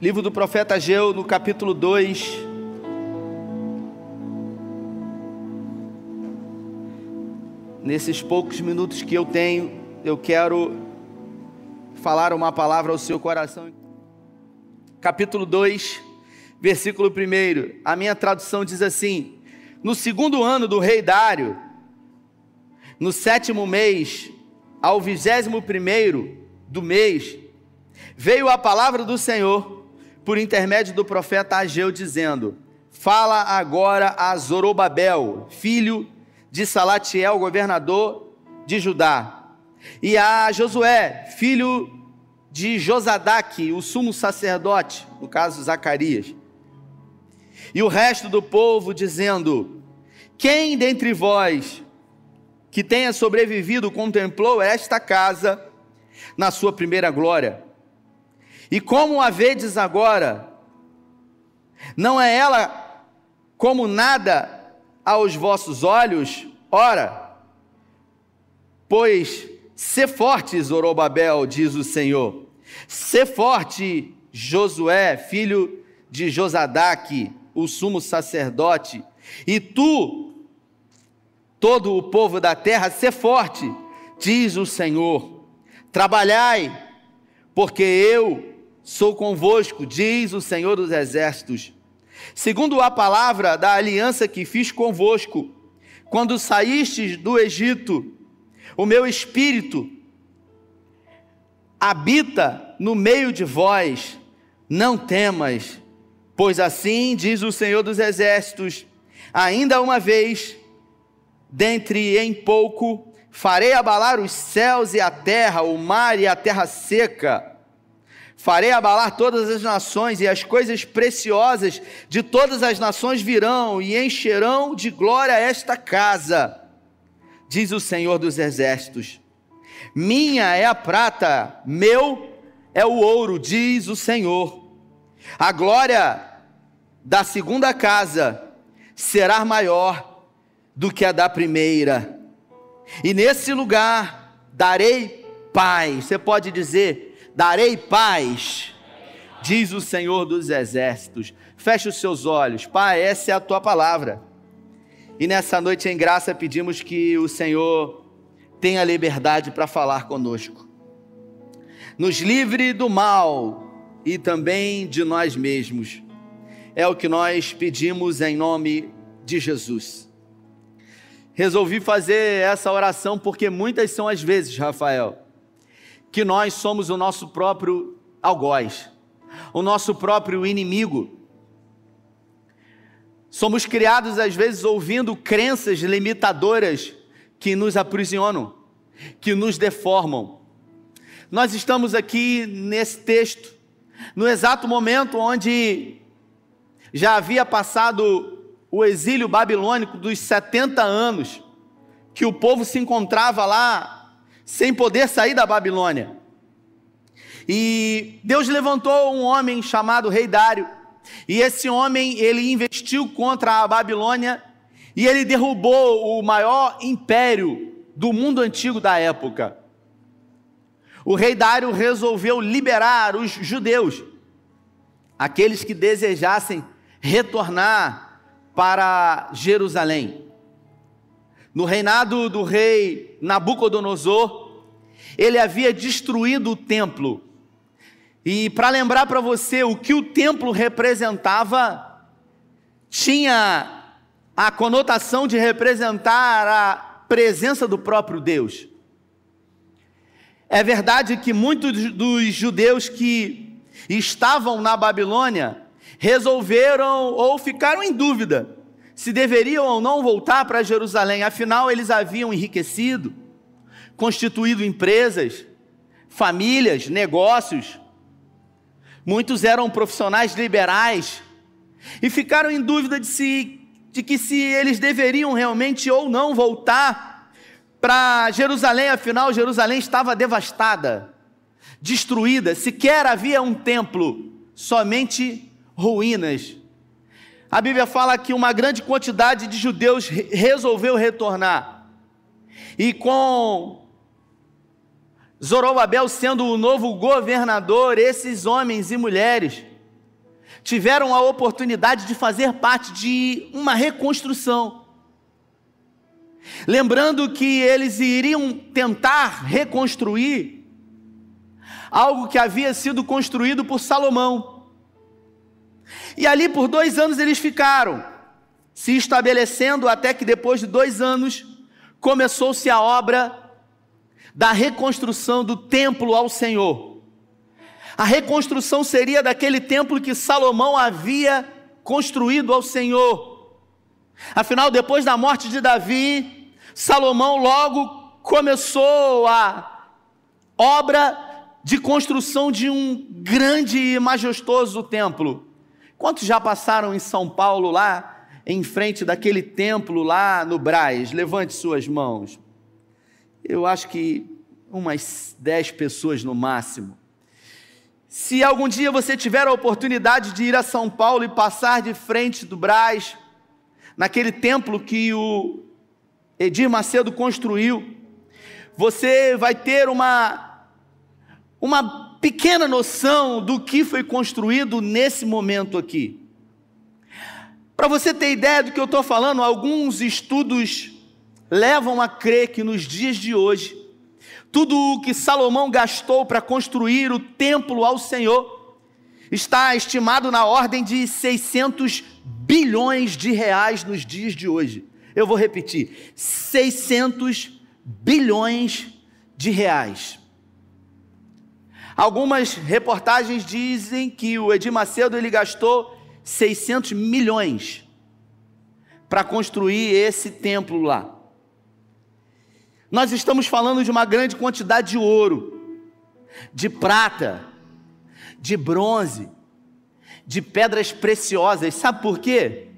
Livro do profeta Ageu, no capítulo 2. Nesses poucos minutos que eu tenho, eu quero falar uma palavra ao seu coração. Capítulo 2, versículo 1. A minha tradução diz assim: No segundo ano do rei Dário, no sétimo mês, ao vigésimo primeiro do mês, veio a palavra do Senhor por intermédio do profeta Ageu, dizendo: Fala agora a Zorobabel, filho de Salatiel, governador de Judá, e a Josué, filho de Josadaque, o sumo sacerdote, no caso Zacarias, e o resto do povo, dizendo: Quem dentre vós que tenha sobrevivido contemplou esta casa na sua primeira glória? E como a vedes agora, não é ela como nada aos vossos olhos? Ora, pois se forte, Zorobabel, diz o Senhor, se forte, Josué, filho de Josadaque, o sumo sacerdote, e tu, todo o povo da terra, se forte, diz o Senhor, trabalhai, porque eu sou convosco, diz o Senhor dos Exércitos. Segundo a palavra da aliança que fiz convosco, quando saístes do Egito, o meu espírito habita no meio de vós, não temas, pois assim diz o Senhor dos Exércitos: ainda uma vez, dentre em pouco, farei abalar os céus e a terra, o mar e a terra seca Farei abalar todas as nações, e as coisas preciosas de todas as nações virão e encherão de glória esta casa, diz o Senhor dos Exércitos. Minha é a prata, meu é o ouro, diz o Senhor. A glória da segunda casa será maior do que a da primeira, e nesse lugar darei paz. Você pode dizer, darei paz, diz o Senhor dos Exércitos. Feche os seus olhos, Pai, essa é a tua palavra. E nessa noite em graça pedimos que o Senhor tenha liberdade para falar conosco. Nos livre do mal e também de nós mesmos. É o que nós pedimos em nome de Jesus. Resolvi fazer essa oração porque muitas são as vezes, Rafael, que nós somos o nosso próprio algoz, o nosso próprio inimigo. Somos criados às vezes ouvindo crenças limitadoras que nos aprisionam, que nos deformam. Nós estamos aqui nesse texto, no exato momento onde já havia passado o exílio babilônico dos 70 anos, que o povo se encontrava lá sem poder sair da Babilônia. E Deus levantou um homem chamado Rei Dário, e esse homem ele investiu contra a Babilônia e ele derrubou o maior império do mundo antigo da época. O rei Dário resolveu liberar os judeus, aqueles que desejassem retornar para Jerusalém. No reinado do rei Nabucodonosor, ele havia destruído o templo. E para lembrar para você o que o templo representava, tinha a conotação de representar a presença do próprio Deus. É verdade que muitos dos judeus que estavam na Babilônia resolveram ou ficaram em dúvida se deveriam ou não voltar para Jerusalém, afinal eles haviam enriquecido, constituído empresas, famílias, negócios. Muitos eram profissionais liberais e ficaram em dúvida de, se, de que se eles deveriam realmente ou não voltar para Jerusalém, afinal Jerusalém estava devastada, destruída, sequer havia um templo, somente ruínas a Bíblia fala que uma grande quantidade de judeus resolveu retornar. E com Zorobabel sendo o novo governador, esses homens e mulheres tiveram a oportunidade de fazer parte de uma reconstrução. Lembrando que eles iriam tentar reconstruir algo que havia sido construído por Salomão. E ali por dois anos eles ficaram, se estabelecendo até que depois de dois anos começou-se a obra da reconstrução do templo ao Senhor. A reconstrução seria daquele templo que Salomão havia construído ao Senhor. Afinal, depois da morte de Davi, Salomão logo começou a obra de construção de um grande e majestoso templo. Quantos já passaram em São Paulo lá, em frente daquele templo lá no Braz? Levante suas mãos. Eu acho que umas dez pessoas no máximo. Se algum dia você tiver a oportunidade de ir a São Paulo e passar de frente do Braz, naquele templo que o Edir Macedo construiu, você vai ter uma uma pequena noção do que foi construído nesse momento aqui. Para você ter ideia do que eu estou falando, alguns estudos levam a crer que nos dias de hoje, tudo o que Salomão gastou para construir o templo ao Senhor está estimado na ordem de 600 bilhões de reais nos dias de hoje. Eu vou repetir: 600 bilhões de reais. Algumas reportagens dizem que o Edir Macedo ele gastou 600 milhões para construir esse templo lá. Nós estamos falando de uma grande quantidade de ouro, de prata, de bronze, de pedras preciosas. Sabe por quê?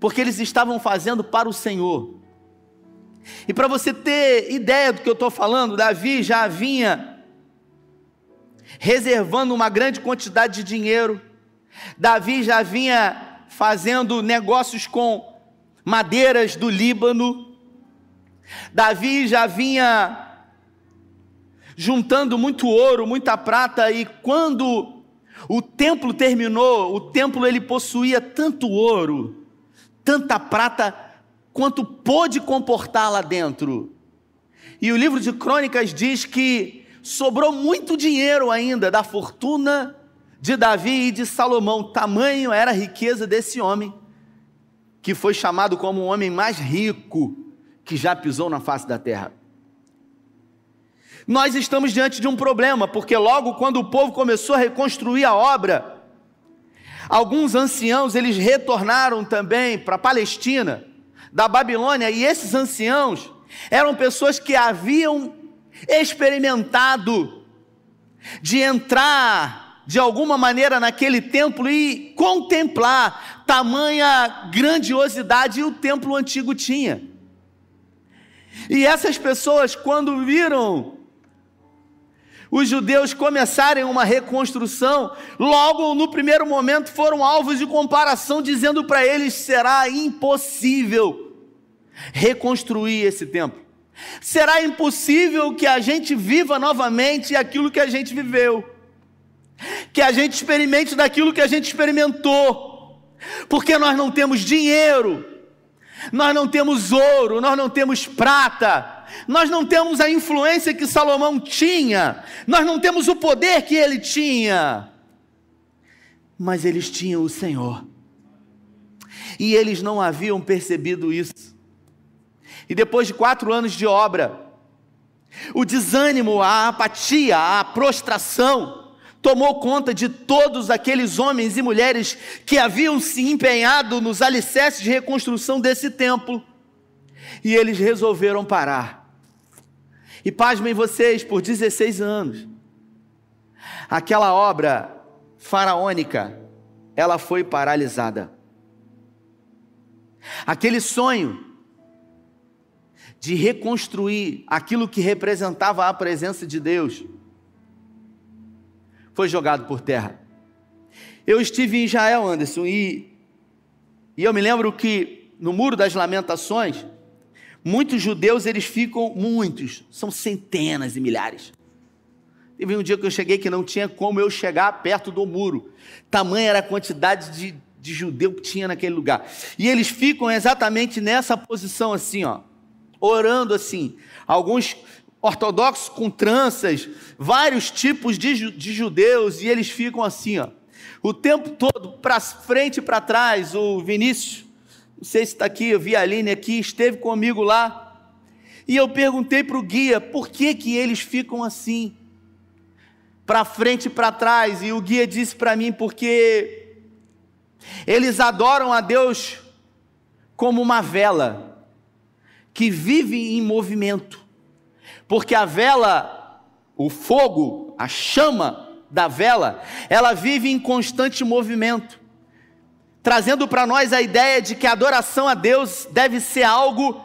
Porque eles estavam fazendo para o Senhor. E para você ter ideia do que eu estou falando, Davi já vinha reservando uma grande quantidade de dinheiro. Davi já vinha fazendo negócios com madeiras do Líbano. Davi já vinha juntando muito ouro, muita prata e quando o templo terminou, o templo ele possuía tanto ouro, tanta prata quanto pôde comportar lá dentro. E o livro de Crônicas diz que sobrou muito dinheiro ainda da fortuna de Davi e de Salomão. Tamanho era a riqueza desse homem, que foi chamado como o homem mais rico que já pisou na face da terra. Nós estamos diante de um problema, porque logo quando o povo começou a reconstruir a obra, alguns anciãos eles retornaram também para a Palestina, da Babilônia, e esses anciãos eram pessoas que haviam experimentado de entrar de alguma maneira naquele templo e contemplar tamanha grandiosidade o templo antigo tinha. E essas pessoas, quando viram os judeus começarem uma reconstrução, logo no primeiro momento foram alvos de comparação, dizendo para eles: será impossível reconstruir esse templo. Será impossível que a gente viva novamente aquilo que a gente viveu, que a gente experimente daquilo que a gente experimentou, porque nós não temos dinheiro, nós não temos ouro, nós não temos prata, nós não temos a influência que Salomão tinha, nós não temos o poder que ele tinha, mas eles tinham o Senhor, e eles não haviam percebido isso. E depois de quatro anos de obra, o desânimo, a apatia, a prostração tomou conta de todos aqueles homens e mulheres que haviam se empenhado nos alicerces de reconstrução desse templo. E eles resolveram parar. E pasmem vocês, por 16 anos, aquela obra faraônica, ela foi paralisada. Aquele sonho de reconstruir aquilo que representava a presença de Deus, foi jogado por terra. Eu estive em Israel, Anderson, e, e eu me lembro que no Muro das Lamentações, muitos judeus eles ficam, muitos, são centenas e milhares, Teve um dia que eu cheguei que não tinha como eu chegar perto do muro. Tamanha era a quantidade de, de judeu que tinha naquele lugar. E eles ficam exatamente nessa posição assim, ó, orando assim. Alguns ortodoxos com tranças, vários tipos de, de judeus, e eles ficam assim, ó, o tempo todo, para frente e para trás. O Vinícius, não sei se está aqui, eu vi a Aline aqui, esteve comigo lá, e eu perguntei para o guia por que, que eles ficam assim, para frente e para trás, e o guia disse para mim, porque eles adoram a Deus como uma vela que vive em movimento. Porque a vela, o fogo, a chama da vela, ela vive em constante movimento, trazendo para nós a ideia de que a adoração a Deus deve ser algo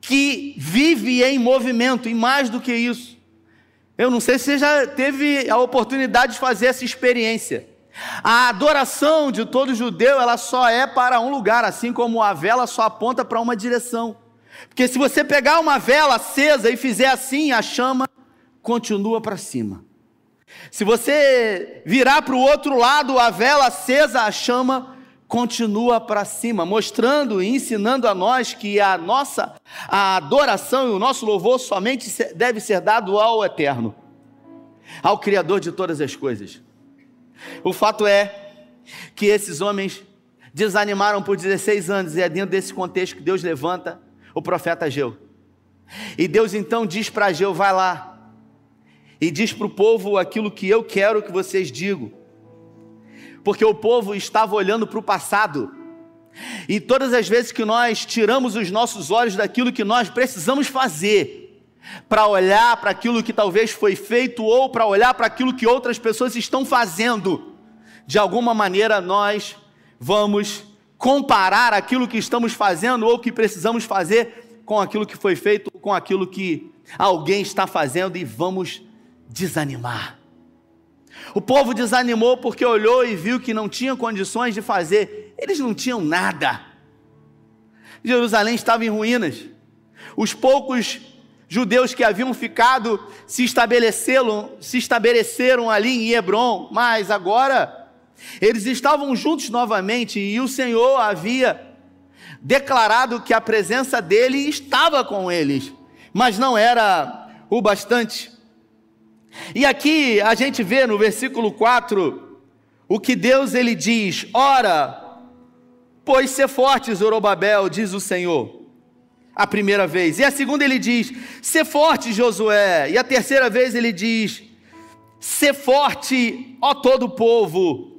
que vive em movimento, e mais do que isso. Eu não sei se você já teve a oportunidade de fazer essa experiência. A adoração de todo judeu, ela só é para um lugar, assim como a vela só aponta para uma direção. Porque se você pegar uma vela acesa e fizer assim, a chama continua para cima. Se você virar para o outro lado, a vela acesa, a chama continua para cima, mostrando e ensinando a nós que a nossa a adoração e o nosso louvor somente deve ser dado ao Eterno, ao Criador de todas as coisas. O fato é que esses homens desanimaram por 16 anos, e é dentro desse contexto que Deus levanta o profeta Ageu. E Deus então diz para Ageu: vai lá, e diz para o povo aquilo que eu quero que vocês digam, porque o povo estava olhando para o passado, e todas as vezes que nós tiramos os nossos olhos daquilo que nós precisamos fazer, para olhar para aquilo que talvez foi feito ou para olhar para aquilo que outras pessoas estão fazendo, de alguma maneira nós vamos comparar aquilo que estamos fazendo ou que precisamos fazer com aquilo que foi feito, com aquilo que alguém está fazendo e vamos desanimar. O povo desanimou porque olhou e viu que não tinha condições de fazer, eles não tinham nada. Jerusalém estava em ruínas. Os poucos judeus que haviam ficado se estabeleceram, se estabeleceram ali em Hebron, mas agora eles estavam juntos novamente e o Senhor havia declarado que a presença dele estava com eles, mas não era o bastante. E aqui a gente vê no versículo 4 o que Deus ele diz: Ora, pois ser forte, Zorobabel, diz o Senhor. A primeira vez. E a segunda ele diz: Ser forte, Josué. E a terceira vez ele diz: Ser forte, ó todo o povo.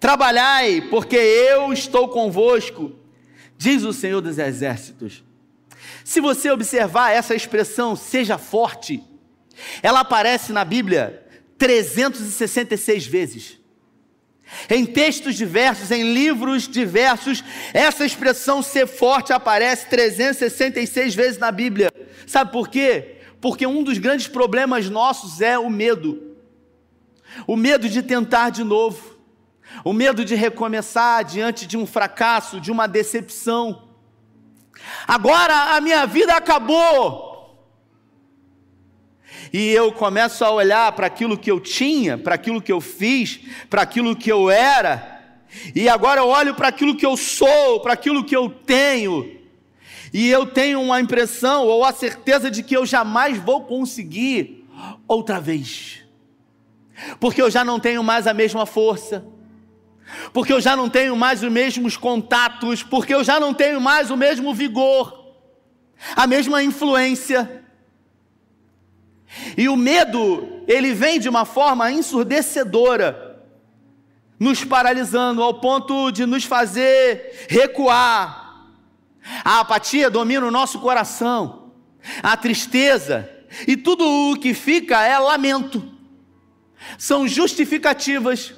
Trabalhai, porque eu estou convosco, diz o Senhor dos Exércitos. Se você observar essa expressão, seja forte, ela aparece na Bíblia 366 vezes. Em textos diversos, em livros diversos, essa expressão ser forte aparece 366 vezes na Bíblia. Sabe por quê? Porque um dos grandes problemas nossos é o medo. O medo de tentar de novo o medo de recomeçar diante de um fracasso, de uma decepção. Agora a minha vida acabou. E eu começo a olhar para aquilo que eu tinha, para aquilo que eu fiz, para aquilo que eu era, e agora eu olho para aquilo que eu sou, para aquilo que eu tenho, e eu tenho uma impressão ou a certeza de que eu jamais vou conseguir outra vez, porque eu já não tenho mais a mesma força porque eu já não tenho mais os mesmos contatos, porque eu já não tenho mais o mesmo vigor, a mesma influência. E o medo, ele vem de uma forma ensurdecedora, nos paralisando ao ponto de nos fazer recuar. A apatia domina o nosso coração, a tristeza, e tudo o que fica é lamento. São justificativas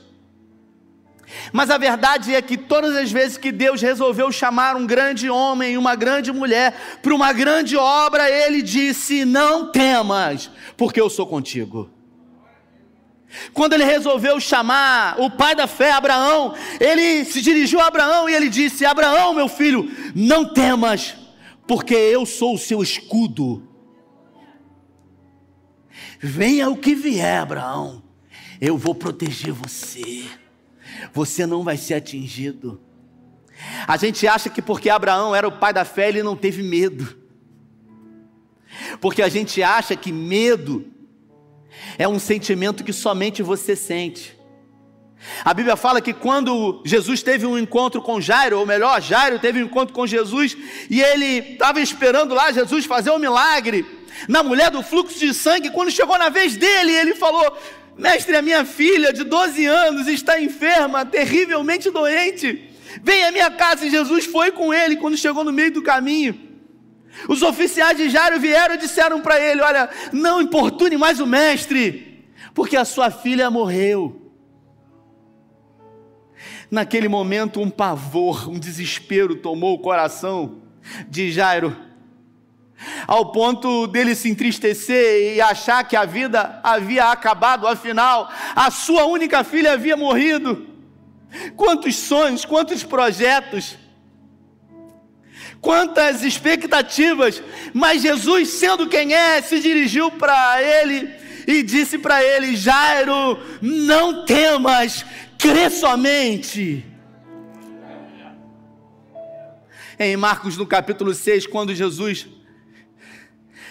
mas a verdade é que todas as vezes que Deus resolveu chamar um grande homem e uma grande mulher para uma grande obra, ele disse: Não temas, porque eu sou contigo. Quando ele resolveu chamar o pai da fé, Abraão, ele se dirigiu a Abraão e ele disse: Abraão, meu filho, não temas, porque eu sou o seu escudo. Venha o que vier, Abraão, eu vou proteger você. Você não vai ser atingido. A gente acha que porque Abraão era o pai da fé, ele não teve medo. Porque a gente acha que medo é um sentimento que somente você sente. A Bíblia fala que quando Jesus teve um encontro com Jairo, ou melhor, Jairo teve um encontro com Jesus, e ele estava esperando lá Jesus fazer um milagre na mulher do fluxo de sangue, quando chegou na vez dele, ele falou: Mestre, a minha filha de 12 anos está enferma, terrivelmente doente. Vem à minha casa. E Jesus foi com ele quando chegou no meio do caminho. Os oficiais de Jairo vieram e disseram para ele: Olha, não importune mais o mestre, porque a sua filha morreu. Naquele momento, um pavor, um desespero tomou o coração de Jairo, ao ponto dele se entristecer e achar que a vida havia acabado, afinal, a sua única filha havia morrido. Quantos sonhos, quantos projetos, quantas expectativas, mas Jesus, sendo quem é, se dirigiu para ele e disse para ele: Jairo, não temas, crê somente. Em Marcos, no capítulo 6, quando Jesus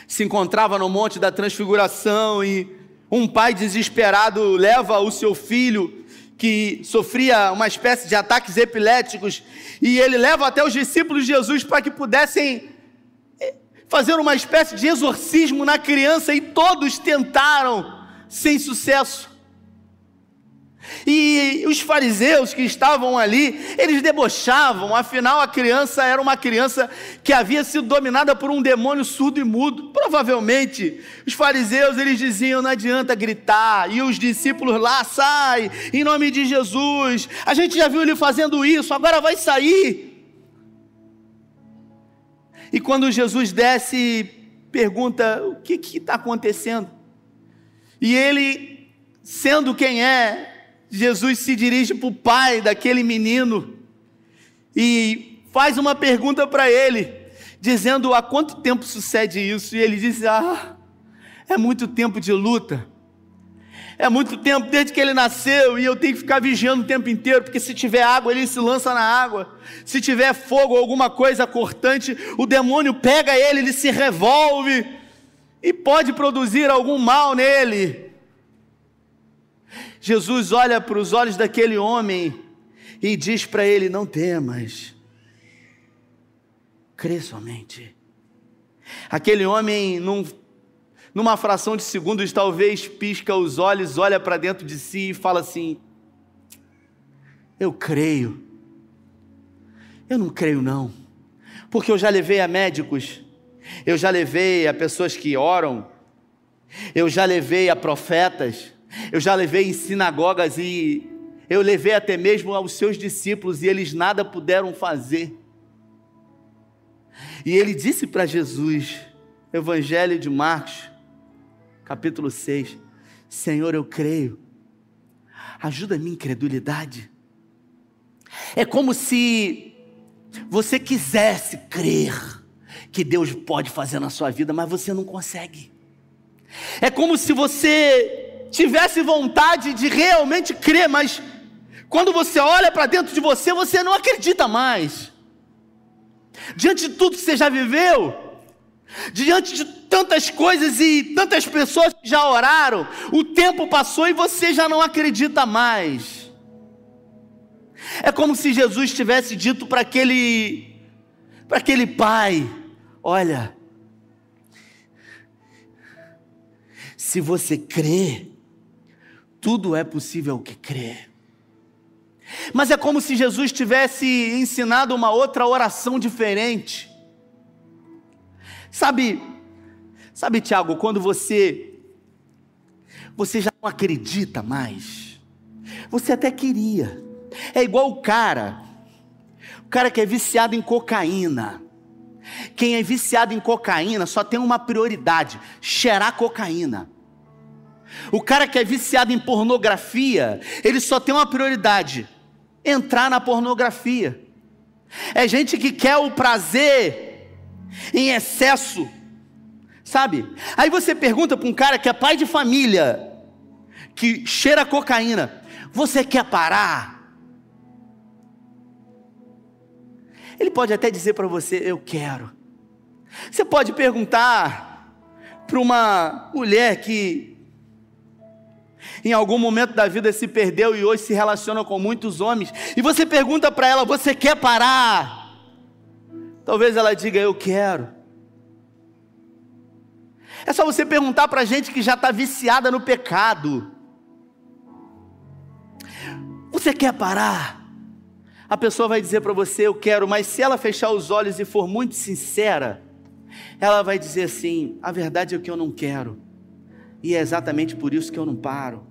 se encontrava no Monte da Transfiguração e um pai desesperado leva o seu filho que sofria uma espécie de ataques epiléticos e ele leva até os discípulos de Jesus para que pudessem eh, fazer uma espécie de exorcismo na criança e todos tentaram sem sucesso. E os fariseus que estavam ali, eles debochavam, afinal a criança era uma criança que havia sido dominada por um demônio surdo e mudo. Provavelmente, os fariseus eles diziam: não adianta gritar, e os discípulos lá, sai, em nome de Jesus. A gente já viu ele fazendo isso, agora vai sair. E quando Jesus desce, pergunta: o que está acontecendo? E ele, sendo quem é, Jesus se dirige para o pai daquele menino e faz uma pergunta para ele, dizendo: há quanto tempo sucede isso? E ele diz: ah, é muito tempo de luta. É muito tempo desde que ele nasceu e eu tenho que ficar vigiando o tempo inteiro, porque se tiver água, ele se lança na água. Se tiver fogo ou alguma coisa cortante, o demônio pega ele, ele se revolve e pode produzir algum mal nele. Jesus olha para os olhos daquele homem e diz para ele: Não temas, crê somente. Aquele homem, num, numa fração de segundos, talvez pisca os olhos, olha para dentro de si e fala assim: Eu creio. Eu não creio, não, porque eu já levei a médicos, eu já levei a pessoas que oram, eu já levei a profetas eu já levei em sinagogas e eu levei até mesmo aos seus discípulos e eles nada puderam fazer. E ele disse para Jesus, Evangelho de Marcos, capítulo 6, Senhor, eu creio, ajuda a minha incredulidade. É como se você quisesse crer que Deus pode fazer na sua vida, mas você não consegue. É como se você tivesse vontade de realmente crer, mas quando você olha para dentro de você, você não acredita mais. Diante de tudo que você já viveu, diante de tantas coisas e tantas pessoas que já oraram, o tempo passou e você já não acredita mais. É como se Jesus tivesse dito para aquele para aquele pai: Olha, se você crê, tudo é possível que crê. Mas é como se Jesus tivesse ensinado uma outra oração diferente. Sabe, sabe, Tiago, quando você você já não acredita mais. Você até queria. É igual o cara, o cara que é viciado em cocaína. Quem é viciado em cocaína só tem uma prioridade: cheirar cocaína. O cara que é viciado em pornografia, ele só tem uma prioridade: entrar na pornografia. É gente que quer o prazer em excesso, Sabe? Aí você pergunta para um cara que é pai de família, que cheira cocaína: Você quer parar? Ele pode até dizer para você: Eu quero. Você pode perguntar para uma mulher que em algum momento da vida se perdeu e hoje se relaciona com muitos homens, e você pergunta para ela: Você quer parar? Talvez ela diga: Eu quero. É só você perguntar para gente que já está viciada no pecado. Você quer parar? A pessoa vai dizer para você, eu quero, mas se ela fechar os olhos e for muito sincera, ela vai dizer assim: a verdade é que eu não quero, e é exatamente por isso que eu não paro.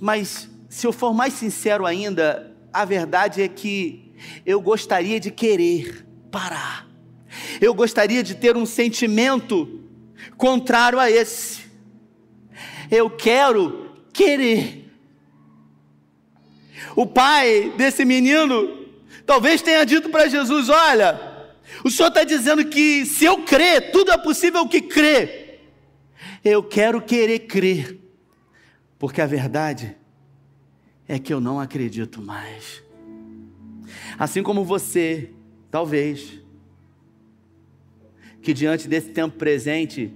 Mas se eu for mais sincero ainda, a verdade é que eu gostaria de querer parar. Eu gostaria de ter um sentimento contrário a esse. Eu quero querer. O pai desse menino talvez tenha dito para Jesus: Olha, o senhor está dizendo que se eu crer, tudo é possível que crer. Eu quero querer crer, porque a verdade é que eu não acredito mais. Assim como você, talvez, que diante desse tempo presente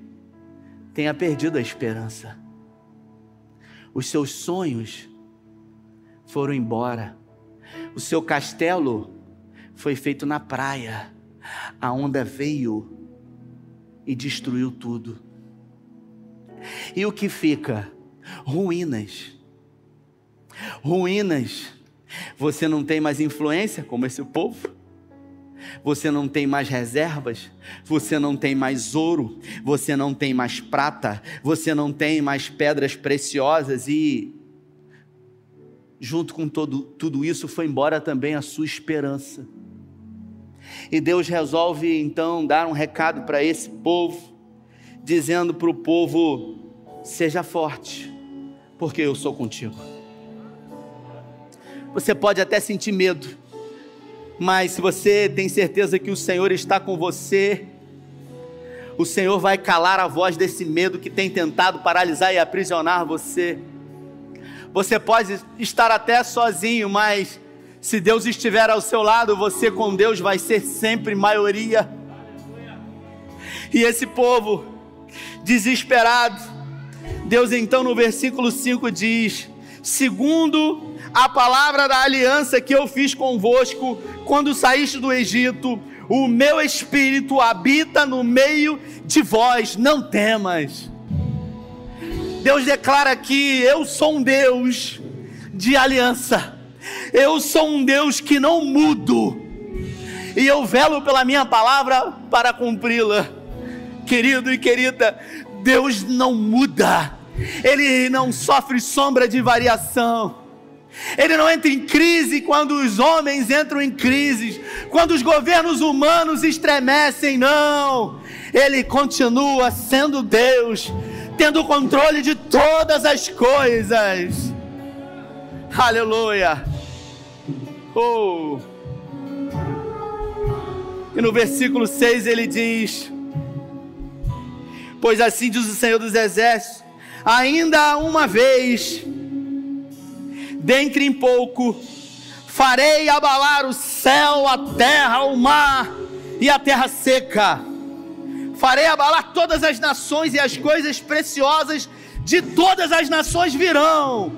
tenha perdido a esperança. Os seus sonhos foram embora. O seu castelo foi feito na praia. A onda veio e destruiu tudo. E o que fica? Ruínas. Ruínas. Você não tem mais influência como esse povo você não tem mais reservas, você não tem mais ouro, você não tem mais prata, você não tem mais pedras preciosas e junto com todo, tudo isso foi embora também a sua esperança. E Deus resolve então dar um recado para esse povo, dizendo para o povo: seja forte, porque eu sou contigo. Você pode até sentir medo, mas se você tem certeza que o Senhor está com você, o Senhor vai calar a voz desse medo que tem tentado paralisar e aprisionar você. Você pode estar até sozinho, mas se Deus estiver ao seu lado, você com Deus vai ser sempre maioria. E esse povo desesperado, Deus então no versículo 5 diz: segundo a palavra da aliança que eu fiz convosco quando saíste do Egito, o meu espírito habita no meio de vós, não temas. Deus declara que eu sou um Deus de aliança, eu sou um Deus que não mudo, e eu velo pela minha palavra para cumpri-la. Querido e querida, Deus não muda, Ele não sofre sombra de variação. Ele não entra em crise quando os homens entram em crise, quando os governos humanos estremecem, não. Ele continua sendo Deus, tendo o controle de todas as coisas. Aleluia. Oh. E no versículo 6 ele diz: Pois assim diz o Senhor dos Exércitos: ainda uma vez dentre em pouco farei abalar o céu, a terra, o mar e a terra seca. Farei abalar todas as nações e as coisas preciosas de todas as nações virão.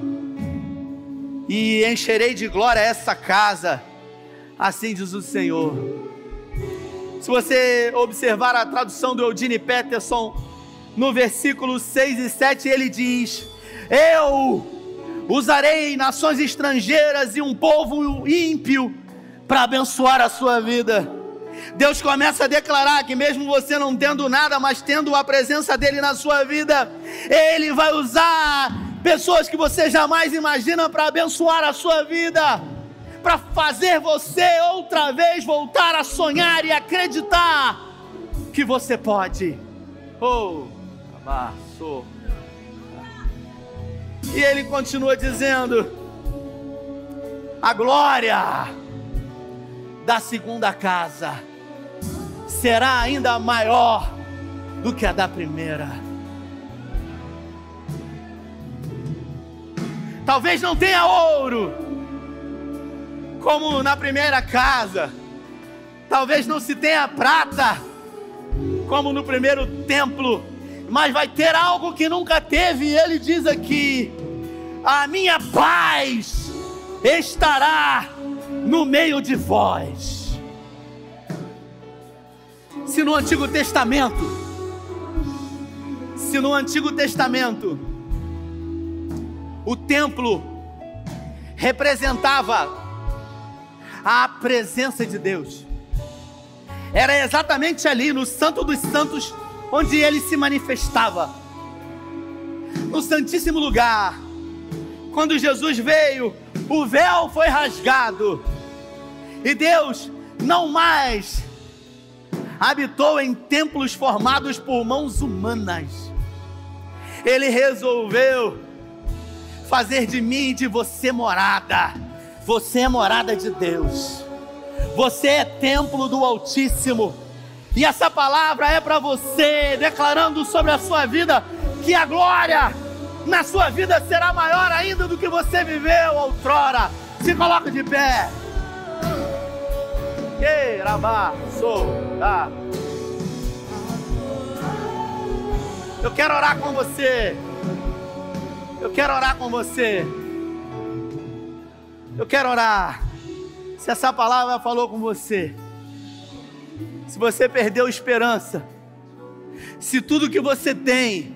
E encherei de glória essa casa. Assim diz o Senhor. Se você observar a tradução do Eudine Peterson, no versículo 6 e 7, ele diz: Eu usarei nações estrangeiras e um povo ímpio para abençoar a sua vida. Deus começa a declarar que, mesmo você não tendo nada, mas tendo a presença dEle na sua vida, Ele vai usar pessoas que você jamais imagina para abençoar a sua vida, para fazer você outra vez voltar a sonhar e acreditar que você pode. Oh, abraço. E ele continua dizendo: a glória da segunda casa será ainda maior do que a da primeira. Talvez não tenha ouro, como na primeira casa. Talvez não se tenha prata, como no primeiro templo. Mas vai ter algo que nunca teve, e ele diz aqui: a minha paz estará no meio de vós. Se no Antigo Testamento, se no Antigo Testamento, o templo representava a presença de Deus, era exatamente ali no Santo dos Santos onde ele se manifestava, no Santíssimo Lugar quando Jesus veio, o véu foi rasgado e Deus não mais habitou em templos formados por mãos humanas. Ele resolveu fazer de mim e de você morada. Você é morada de Deus. Você é templo do Altíssimo. E essa palavra é para você, declarando sobre a sua vida que a glória na sua vida será maior ainda do que você viveu outrora. Se coloca de pé. Tá. Eu quero orar com você. Eu quero orar com você. Eu quero orar. Se essa palavra falou com você, se você perdeu esperança, se tudo que você tem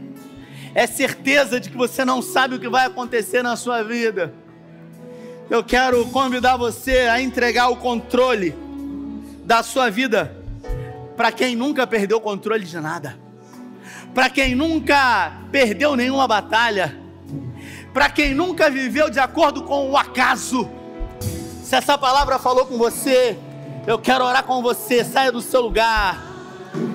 é certeza de que você não sabe o que vai acontecer na sua vida. Eu quero convidar você a entregar o controle da sua vida para quem nunca perdeu controle de nada, para quem nunca perdeu nenhuma batalha, para quem nunca viveu de acordo com o acaso. Se essa palavra falou com você, eu quero orar com você. Saia do seu lugar,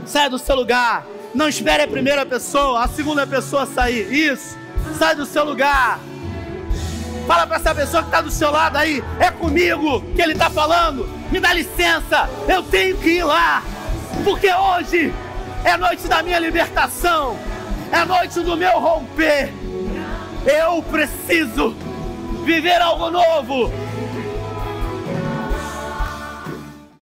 saia do seu lugar. Não espere a primeira pessoa, a segunda pessoa sair. Isso. Sai do seu lugar. Fala para essa pessoa que está do seu lado aí. É comigo que ele está falando. Me dá licença. Eu tenho que ir lá. Porque hoje é noite da minha libertação. É noite do meu romper. Eu preciso viver algo novo.